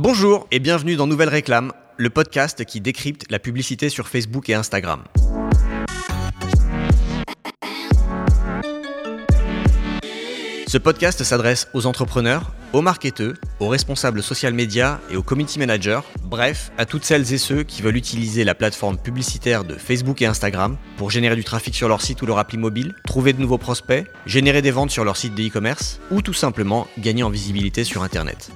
Bonjour et bienvenue dans Nouvelle Réclame, le podcast qui décrypte la publicité sur Facebook et Instagram. Ce podcast s'adresse aux entrepreneurs, aux marketeurs, aux responsables social media et aux community managers, bref, à toutes celles et ceux qui veulent utiliser la plateforme publicitaire de Facebook et Instagram pour générer du trafic sur leur site ou leur appli mobile, trouver de nouveaux prospects, générer des ventes sur leur site de e-commerce ou tout simplement gagner en visibilité sur Internet.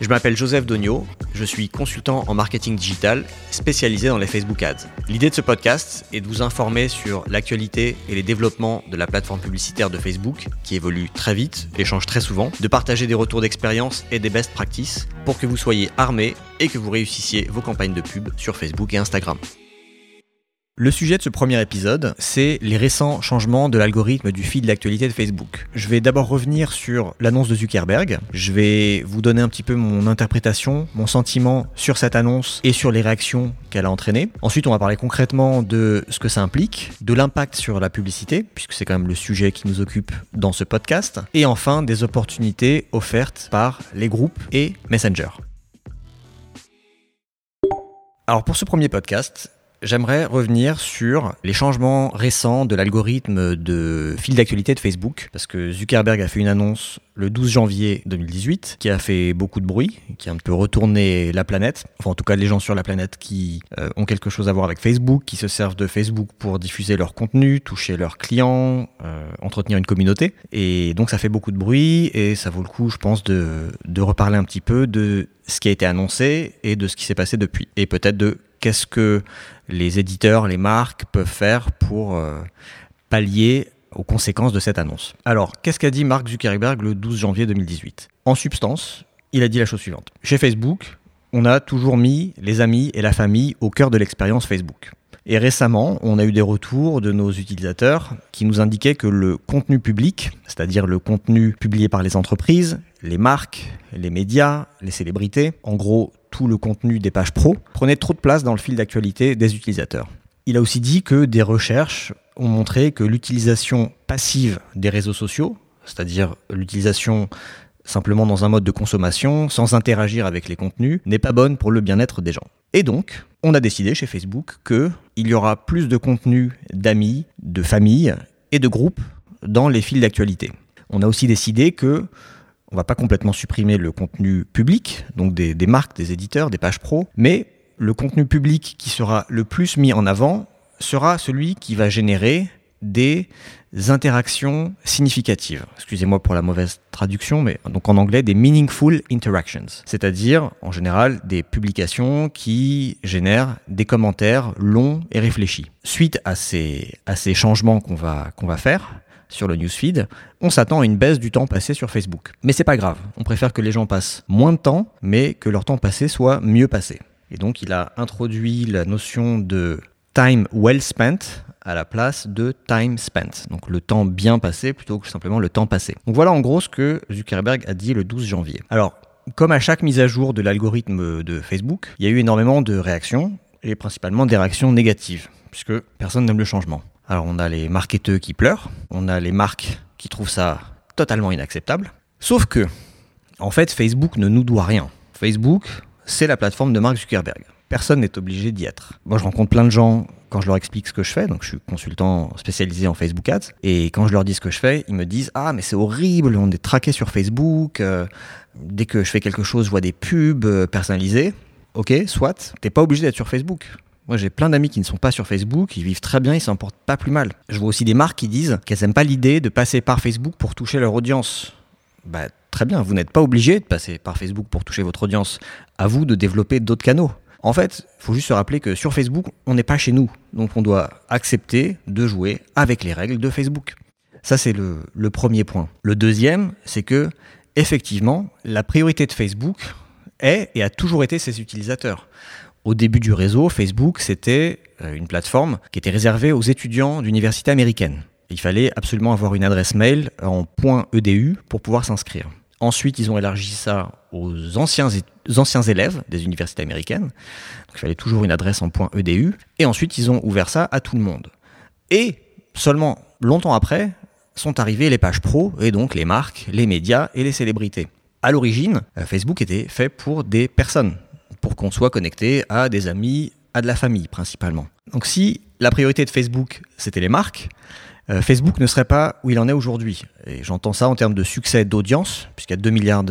Je m'appelle Joseph Dogno, je suis consultant en marketing digital spécialisé dans les Facebook Ads. L'idée de ce podcast est de vous informer sur l'actualité et les développements de la plateforme publicitaire de Facebook qui évolue très vite et change très souvent, de partager des retours d'expérience et des best practices pour que vous soyez armés et que vous réussissiez vos campagnes de pub sur Facebook et Instagram. Le sujet de ce premier épisode, c'est les récents changements de l'algorithme du feed de l'actualité de Facebook. Je vais d'abord revenir sur l'annonce de Zuckerberg. Je vais vous donner un petit peu mon interprétation, mon sentiment sur cette annonce et sur les réactions qu'elle a entraînées. Ensuite, on va parler concrètement de ce que ça implique, de l'impact sur la publicité, puisque c'est quand même le sujet qui nous occupe dans ce podcast. Et enfin, des opportunités offertes par les groupes et Messenger. Alors pour ce premier podcast, J'aimerais revenir sur les changements récents de l'algorithme de fil d'actualité de Facebook, parce que Zuckerberg a fait une annonce le 12 janvier 2018 qui a fait beaucoup de bruit, qui a un peu retourné la planète, enfin en tout cas les gens sur la planète qui euh, ont quelque chose à voir avec Facebook, qui se servent de Facebook pour diffuser leur contenu, toucher leurs clients, euh, entretenir une communauté. Et donc ça fait beaucoup de bruit et ça vaut le coup, je pense, de, de reparler un petit peu de ce qui a été annoncé et de ce qui s'est passé depuis. Et peut-être de qu'est-ce que les éditeurs, les marques peuvent faire pour euh, pallier aux conséquences de cette annonce. Alors, qu'est-ce qu'a dit Mark Zuckerberg le 12 janvier 2018 En substance, il a dit la chose suivante. Chez Facebook, on a toujours mis les amis et la famille au cœur de l'expérience Facebook. Et récemment, on a eu des retours de nos utilisateurs qui nous indiquaient que le contenu public, c'est-à-dire le contenu publié par les entreprises, les marques, les médias, les célébrités, en gros tout le contenu des pages pro, prenait trop de place dans le fil d'actualité des utilisateurs. Il a aussi dit que des recherches ont montré que l'utilisation passive des réseaux sociaux, c'est-à-dire l'utilisation simplement dans un mode de consommation, sans interagir avec les contenus, n'est pas bonne pour le bien-être des gens. Et donc, on a décidé chez Facebook qu'il y aura plus de contenu d'amis, de familles et de groupes dans les fils d'actualité. On a aussi décidé que on va pas complètement supprimer le contenu public, donc des, marques, des éditeurs, des pages pro, mais le contenu public qui sera le plus mis en avant sera celui qui va générer des interactions significatives. Excusez-moi pour la mauvaise traduction, mais donc en anglais des meaningful interactions, c'est-à-dire en général des publications qui génèrent des commentaires longs et réfléchis. Suite à ces, changements qu'on va faire, sur le newsfeed, on s'attend à une baisse du temps passé sur Facebook. Mais c'est pas grave, on préfère que les gens passent moins de temps, mais que leur temps passé soit mieux passé. Et donc il a introduit la notion de time well spent à la place de time spent. Donc le temps bien passé plutôt que simplement le temps passé. Donc voilà en gros ce que Zuckerberg a dit le 12 janvier. Alors, comme à chaque mise à jour de l'algorithme de Facebook, il y a eu énormément de réactions, et principalement des réactions négatives, puisque personne n'aime le changement. Alors on a les marketeurs qui pleurent, on a les marques qui trouvent ça totalement inacceptable. Sauf que, en fait, Facebook ne nous doit rien. Facebook, c'est la plateforme de Mark Zuckerberg. Personne n'est obligé d'y être. Moi, je rencontre plein de gens quand je leur explique ce que je fais, donc je suis consultant spécialisé en Facebook Ads, et quand je leur dis ce que je fais, ils me disent Ah, mais c'est horrible, on est traqué sur Facebook, euh, dès que je fais quelque chose, je vois des pubs euh, personnalisées. Ok, soit, t'es pas obligé d'être sur Facebook. Moi, j'ai plein d'amis qui ne sont pas sur Facebook, ils vivent très bien, ils s'en portent pas plus mal. Je vois aussi des marques qui disent qu'elles n'aiment pas l'idée de passer par Facebook pour toucher leur audience. Bah, très bien, vous n'êtes pas obligé de passer par Facebook pour toucher votre audience. À vous de développer d'autres canaux. En fait, il faut juste se rappeler que sur Facebook, on n'est pas chez nous. Donc, on doit accepter de jouer avec les règles de Facebook. Ça, c'est le, le premier point. Le deuxième, c'est que, effectivement, la priorité de Facebook est et a toujours été ses utilisateurs. Au début du réseau, Facebook, c'était euh, une plateforme qui était réservée aux étudiants d'universités américaines. Il fallait absolument avoir une adresse mail en .edu pour pouvoir s'inscrire. Ensuite, ils ont élargi ça aux anciens, élèves des universités américaines. Il fallait toujours une adresse en .edu. Et ensuite, ils ont ouvert ça à tout le monde. Et seulement longtemps après, sont arrivées les pages pro, et donc les marques, les médias et les célébrités. À l'origine, euh, Facebook était fait pour des personnes, pour qu'on soit connecté à des amis, à de la famille principalement. Donc si la priorité de Facebook, c'était les marques, euh, Facebook ne serait pas où il en est aujourd'hui. Et j'entends ça en termes de succès d'audience, puisqu'il y a 2 milliards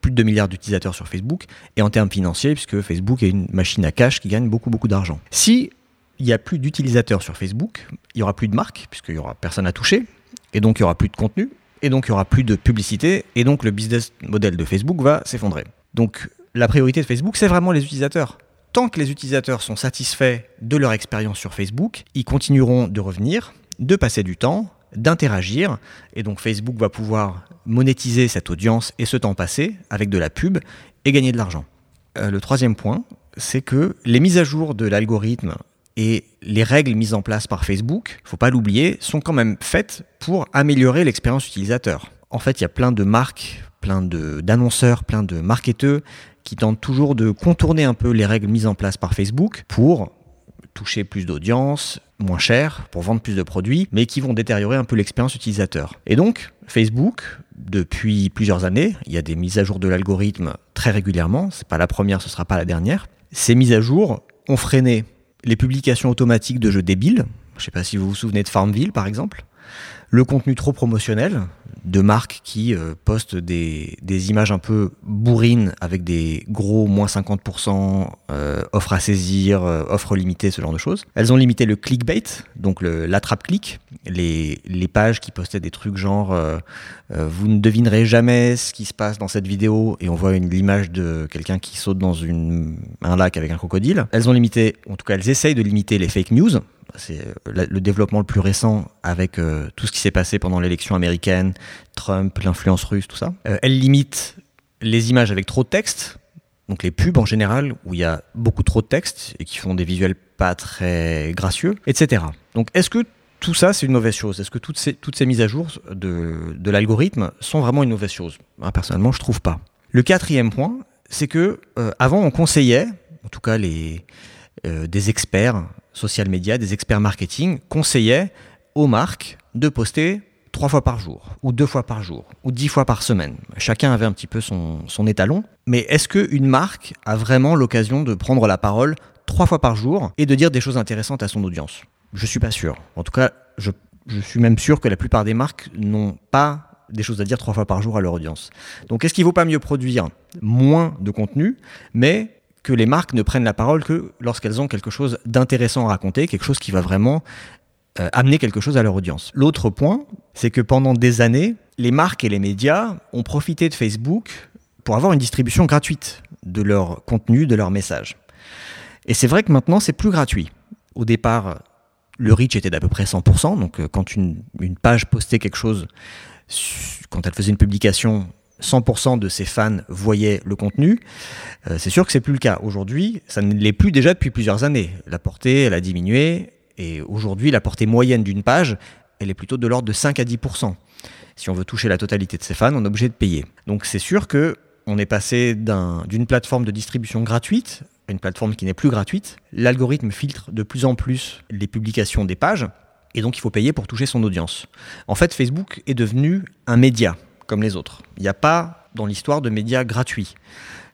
plus de 2 milliards d'utilisateurs sur Facebook, et en termes financiers, puisque Facebook est une machine à cash qui gagne beaucoup, beaucoup d'argent. Si il n'y a plus d'utilisateurs sur Facebook, il n'y aura plus de marques, puisqu'il n'y aura personne à toucher, et donc il n'y aura plus de contenu, et donc il n'y aura plus de publicité, et donc le business model de Facebook va s'effondrer. Donc la priorité de Facebook, c'est vraiment les utilisateurs. Tant que les utilisateurs sont satisfaits de leur expérience sur Facebook, ils continueront de revenir, de passer du temps, d'interagir, et donc Facebook va pouvoir monétiser cette audience et ce temps passé avec de la pub et gagner de l'argent. Euh, le troisième point, c'est que les mises à jour de l'algorithme et les règles mises en place par Facebook, faut pas l'oublier, sont quand même faites pour améliorer l'expérience utilisateur. En fait, il y a plein de marques, plein d'annonceurs, plein de marketeurs qui tentent toujours de contourner un peu les règles mises en place par Facebook pour toucher plus d'audience, moins cher, pour vendre plus de produits, mais qui vont détériorer un peu l'expérience utilisateur. Et donc, Facebook, depuis plusieurs années, il y a des mises à jour de l'algorithme très régulièrement, c'est pas la première, ce sera pas la dernière. Ces mises à jour ont freiné les publications automatiques de jeux débiles. Je ne sais pas si vous vous souvenez de Farmville par exemple. Le contenu trop promotionnel de marques qui euh, postent des, images un peu bourrines avec des gros moins 50%, euh, offres à saisir, euh, offres limitées, ce genre de choses. Elles ont limité le clickbait, donc l'attrape-clic, les, les, pages qui postaient des trucs genre vous ne devinerez jamais ce qui se passe dans cette vidéo et on voit l'image de quelqu'un qui saute dans un lac avec un crocodile. Elles ont limité, en tout cas elles essayent de limiter les fake news, c'est euh, le développement le plus récent avec euh, tout ce qui s'est passé pendant l'élection américaine, Trump, l'influence russe, tout ça. Euh, elle limite les images avec trop de texte, donc les pubs en général, où il y a beaucoup trop de texte et qui font des visuels pas très gracieux, etc. Donc est-ce que tout ça, c'est une mauvaise chose? Est-ce que toutes ces, mises à jour de, de l'algorithme sont vraiment une mauvaise chose? Personnellement, je trouve pas. Le quatrième point, c'est que avant, on conseillait, en tout cas les, des experts social media, des experts marketing conseillaient aux marques de poster trois fois par jour, ou deux fois par jour, ou dix fois par semaine. Chacun avait un petit peu son, étalon. Mais est-ce qu'une marque a vraiment l'occasion de prendre la parole trois fois par jour et de dire des choses intéressantes à son audience? Je suis pas sûr. En tout cas, je, je suis même sûr que la plupart des marques n'ont pas des choses à dire trois fois par jour à leur audience. Donc est-ce qu'il ne vaut pas mieux produire moins de contenu, mais que les marques ne prennent la parole que lorsqu'elles ont quelque chose d'intéressant à raconter, quelque chose qui va vraiment euh, amener quelque chose à leur audience. L'autre point, c'est que pendant des années, les marques et les médias ont profité de Facebook pour avoir une distribution gratuite de leur contenu, de leurs messages. Et c'est vrai que maintenant, c'est plus gratuit. Au départ, le reach était d'à peu près 100%, donc euh, quand une page postait quelque chose, quand elle faisait une publication, 100% de ses fans voyaient le contenu. Euh, c'est sûr que c'est plus le cas. Aujourd'hui, ça ne l'est plus déjà depuis plusieurs années. La portée, elle a diminué. Et aujourd'hui, la portée moyenne d'une page, elle est plutôt de l'ordre de 5 à 10%. Si on veut toucher la totalité de ses fans, on est obligé de payer. Donc c'est sûr que on est passé d'une plateforme de distribution gratuite à une plateforme qui n'est plus gratuite. L'algorithme filtre de plus en plus les publications des pages. Et donc il faut payer pour toucher son audience. En fait, Facebook est devenu un média comme les autres. Il n'y a pas dans l'histoire de médias gratuits.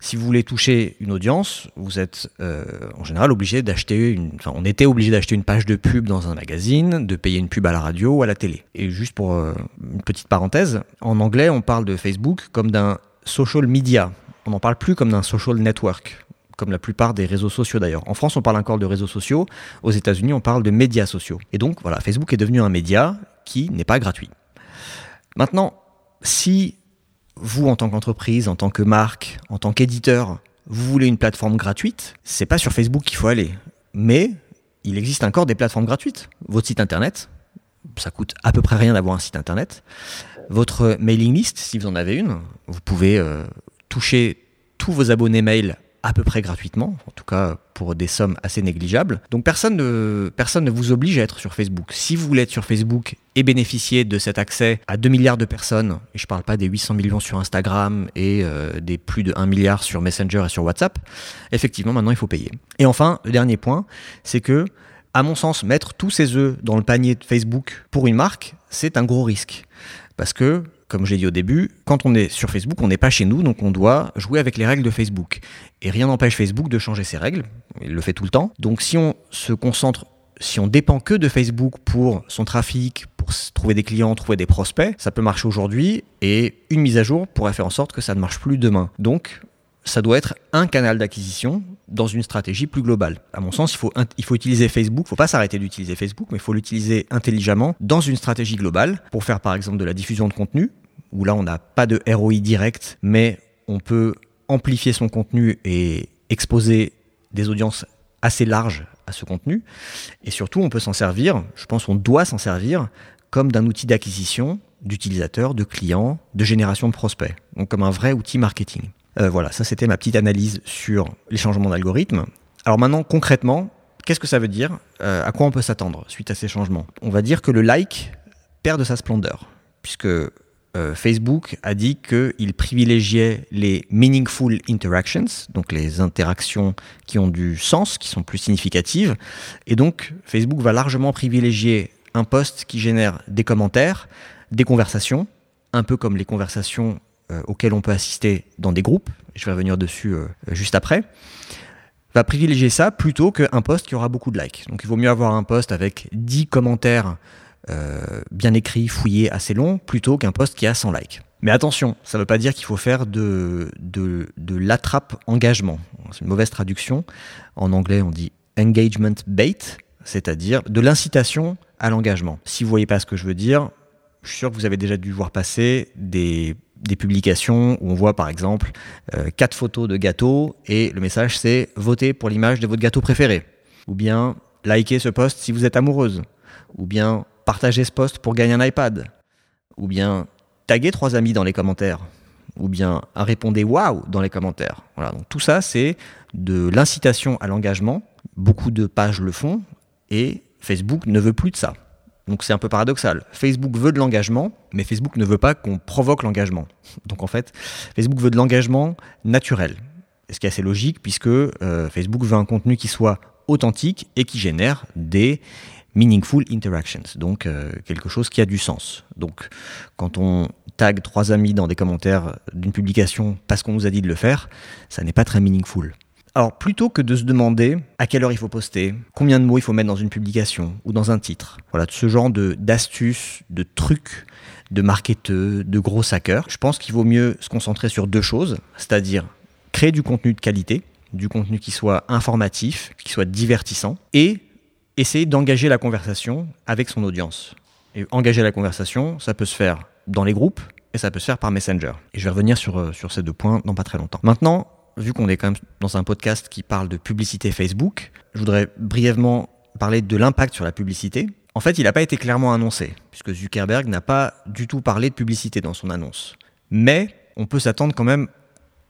Si vous voulez toucher une audience, vous êtes euh, en général obligé d'acheter une. Enfin, on était obligé d'acheter une page de pub dans un magazine, de payer une pub à la radio ou à la télé. Et juste pour euh, une petite parenthèse, en anglais, on parle de Facebook comme d'un social media. On n'en parle plus comme d'un social network, comme la plupart des réseaux sociaux d'ailleurs. En France, on parle encore de réseaux sociaux. Aux États-Unis, on parle de médias sociaux. Et donc, voilà, Facebook est devenu un média qui n'est pas gratuit. Maintenant, si vous, en tant qu'entreprise, en tant que marque, en tant qu'éditeur, vous voulez une plateforme gratuite, c'est pas sur Facebook qu'il faut aller. Mais il existe encore des plateformes gratuites. Votre site internet, ça coûte à peu près rien d'avoir un site internet. Votre mailing list, si vous en avez une, vous pouvez euh, toucher tous vos abonnés mail à peu près gratuitement, en tout cas pour des sommes assez négligeables. Donc personne ne, vous oblige à être sur Facebook. Si vous voulez être sur Facebook et bénéficier de cet accès à 2 milliards de personnes, et je ne parle pas des 800 millions sur Instagram et euh, des plus de 1 milliard sur Messenger et sur WhatsApp, effectivement maintenant il faut payer. Et enfin, le dernier point, c'est que, à mon sens, mettre tous ses œufs dans le panier de Facebook pour une marque, c'est un gros risque. Parce que comme j'ai dit au début, quand on est sur Facebook, on n'est pas chez nous, donc on doit jouer avec les règles de Facebook. Et rien n'empêche Facebook de changer ses règles, il le fait tout le temps. Donc si on se concentre, si on dépend que de Facebook pour son trafic, pour trouver des clients, trouver des prospects, ça peut marcher aujourd'hui, et une mise à jour pourrait faire en sorte que ça ne marche plus demain. Donc ça doit être un canal d'acquisition dans une stratégie plus globale. À mon sens, il faut, il faut utiliser Facebook, il ne faut pas s'arrêter d'utiliser Facebook, mais il faut l'utiliser intelligemment dans une stratégie globale pour faire par exemple de la diffusion de contenu, où là on n'a pas de ROI direct, mais on peut amplifier son contenu et exposer des audiences assez larges à ce contenu. Et surtout, on peut s'en servir, je pense qu'on doit s'en servir comme d'un outil d'acquisition d'utilisateurs, de clients, de génération de prospects. Donc comme un vrai outil marketing. Euh, voilà, ça c'était ma petite analyse sur les changements d'algorithme. Alors maintenant, concrètement, qu'est-ce que ça veut dire euh, À quoi on peut s'attendre suite à ces changements? On va dire que le like perd de sa splendeur, puisque euh, Facebook a dit qu'il privilégiait les meaningful interactions, donc les interactions qui ont du sens, qui sont plus significatives. Et donc, Facebook va largement privilégier un post qui génère des commentaires, des conversations, un peu comme les conversations auxquelles on peut assister dans des groupes, je vais revenir dessus euh, juste après, va privilégier ça plutôt qu'un post qui aura beaucoup de likes. Donc il vaut mieux avoir un post avec 10 commentaires euh, bien écrits, fouillés, assez longs, plutôt qu'un post qui a 100 likes. Mais attention, ça ne veut pas dire qu'il faut faire de, de, de l'attrape engagement. C'est une mauvaise traduction. En anglais, on dit engagement bait, c'est-à-dire de l'incitation à l'engagement. Si vous voyez pas ce que je veux dire, je suis sûr que vous avez déjà dû voir passer des, publications où on voit par exemple euh, quatre photos de gâteaux et le message c'est votez pour l'image de votre gâteau préféré. Ou bien likez ce post si vous êtes amoureuse. Ou bien partagez ce post pour gagner un iPad. Ou bien taguez trois amis dans les commentaires. Ou bien répondez waouh dans les commentaires. Voilà, donc tout ça c'est de l'incitation à l'engagement. Beaucoup de pages le font et Facebook ne veut plus de ça. Donc c'est un peu paradoxal. Facebook veut de l'engagement, mais Facebook ne veut pas qu'on provoque l'engagement. Donc en fait, Facebook veut de l'engagement naturel. Ce qui est assez logique puisque euh, Facebook veut un contenu qui soit authentique et qui génère des meaningful interactions, donc euh, quelque chose qui a du sens. Donc quand on tag trois amis dans des commentaires d'une publication parce qu'on nous a dit de le faire, ça n'est pas très meaningful. Alors plutôt que de se demander à quelle heure il faut poster, combien de mots il faut mettre dans une publication ou dans un titre, voilà, ce genre de d'astuces, de trucs, de marketeurs, de gros hackers, je pense qu'il vaut mieux se concentrer sur deux choses, c'est-à-dire créer du contenu de qualité, du contenu qui soit informatif, qui soit divertissant, et essayer d'engager la conversation avec son audience. Et engager la conversation, ça peut se faire dans les groupes et ça peut se faire par Messenger. Et je vais revenir sur, euh, sur ces deux points dans pas très longtemps. Maintenant, vu qu'on est quand même dans un podcast qui parle de publicité Facebook, je voudrais brièvement parler de l'impact sur la publicité. En fait, il n'a pas été clairement annoncé, puisque Zuckerberg n'a pas du tout parlé de publicité dans son annonce. Mais on peut s'attendre quand même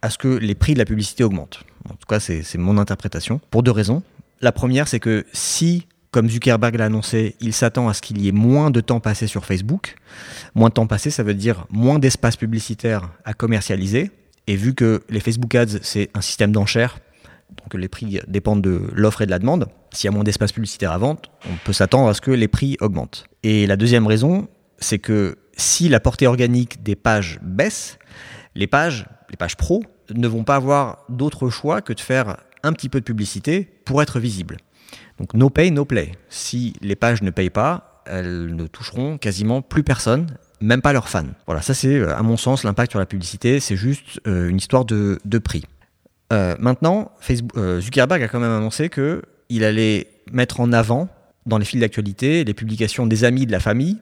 à ce que les prix de la publicité augmentent. En tout cas, c'est mon interprétation, pour deux raisons. La première, c'est que si, comme Zuckerberg l'a annoncé, il s'attend à ce qu'il y ait moins de temps passé sur Facebook, moins de temps passé, ça veut dire moins d'espace publicitaire à commercialiser, et vu que les Facebook Ads, c'est un système d'enchères, donc les prix dépendent de l'offre et de la demande, s'il y a moins d'espace publicitaire à vente, on peut s'attendre à ce que les prix augmentent. Et la deuxième raison, c'est que si la portée organique des pages baisse, les pages, les pages pro, ne vont pas avoir d'autre choix que de faire un petit peu de publicité pour être visibles. Donc no pay, no play. Si les pages ne payent pas, elles ne toucheront quasiment plus personne même pas leurs fans. Voilà, ça c'est euh, à mon sens l'impact sur la publicité, c'est juste euh, une histoire de, prix. Euh, maintenant, Facebook, Zuckerberg a quand même annoncé qu'il allait mettre en avant dans les fils d'actualité les publications des amis, de la famille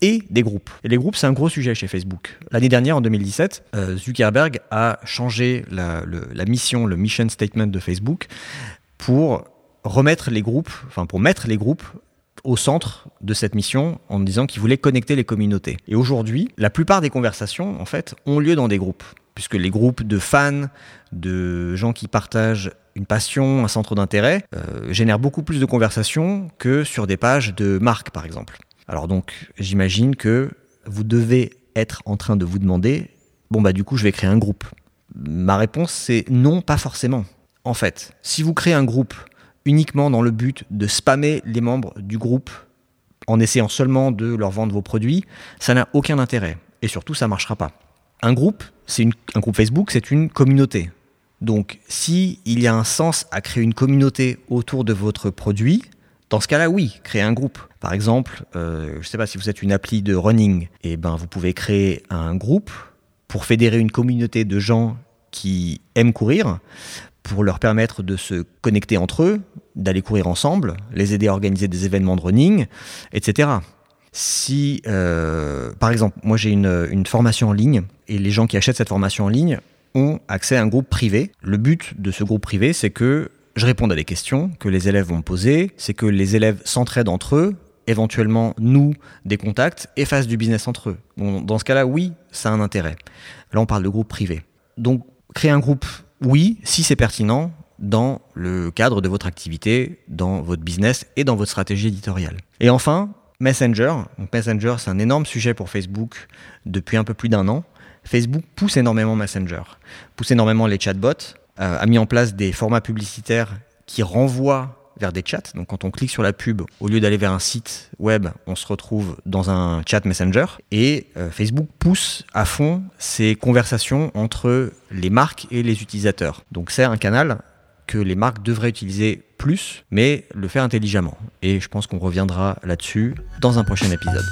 et des groupes. Et les groupes, c'est un gros sujet chez Facebook. L'année dernière, en 2017, Zuckerberg a changé la, la, mission, le mission statement de Facebook pour remettre les groupes, enfin pour mettre les groupes au centre de cette mission en disant qu'il voulait connecter les communautés. Et aujourd'hui, la plupart des conversations, en fait, ont lieu dans des groupes, puisque les groupes de fans, de gens qui partagent une passion, un centre d'intérêt, euh, génèrent beaucoup plus de conversations que sur des pages de marque, par exemple. Alors donc, j'imagine que vous devez être en train de vous demander, bon bah du coup, je vais créer un groupe. Ma réponse, c'est non, pas forcément. En fait, si vous créez un groupe uniquement dans le but de spammer les membres du groupe en essayant seulement de leur vendre vos produits, ça n'a aucun intérêt. et surtout ça marchera pas. Un groupe, c'est un groupe Facebook, c'est une communauté. Donc, si il y a un sens à créer une communauté autour de votre produit, dans ce cas-là, oui, créer un groupe. Par exemple, euh, je ne sais pas si vous êtes une appli de running, et eh ben vous pouvez créer un groupe pour fédérer une communauté de gens qui aiment courir, pour leur permettre de se connecter entre eux, d'aller courir ensemble, les aider à organiser des événements de running, etc. Si, euh, par exemple, moi j'ai une, formation en ligne, et les gens qui achètent cette formation en ligne ont accès à un groupe privé. Le but de ce groupe privé, c'est que je réponde à des questions que les élèves vont me poser, c'est que les élèves s'entraident entre eux, éventuellement nous des contacts et fassent du business entre eux. dans ce cas-là, oui, ça a un intérêt. Là, on parle de groupe privé. Donc, créer un groupe, oui, si c'est pertinent dans le cadre de votre activité, dans votre business et dans votre stratégie éditoriale. Et enfin, Messenger. Donc Messenger, c'est un énorme sujet pour Facebook depuis un peu plus d'un an. Facebook pousse énormément Messenger, pousse énormément les chatbots, euh, a mis en place des formats publicitaires qui renvoient vers des chats. Donc quand on clique sur la pub, au lieu d'aller vers un site web, on se retrouve dans un chat Messenger. Et euh, Facebook pousse à fond ces conversations entre les marques et les utilisateurs. Donc c'est un canal que les marques devraient utiliser plus, mais le faire intelligemment. Et je pense qu'on reviendra là-dessus dans un prochain épisode.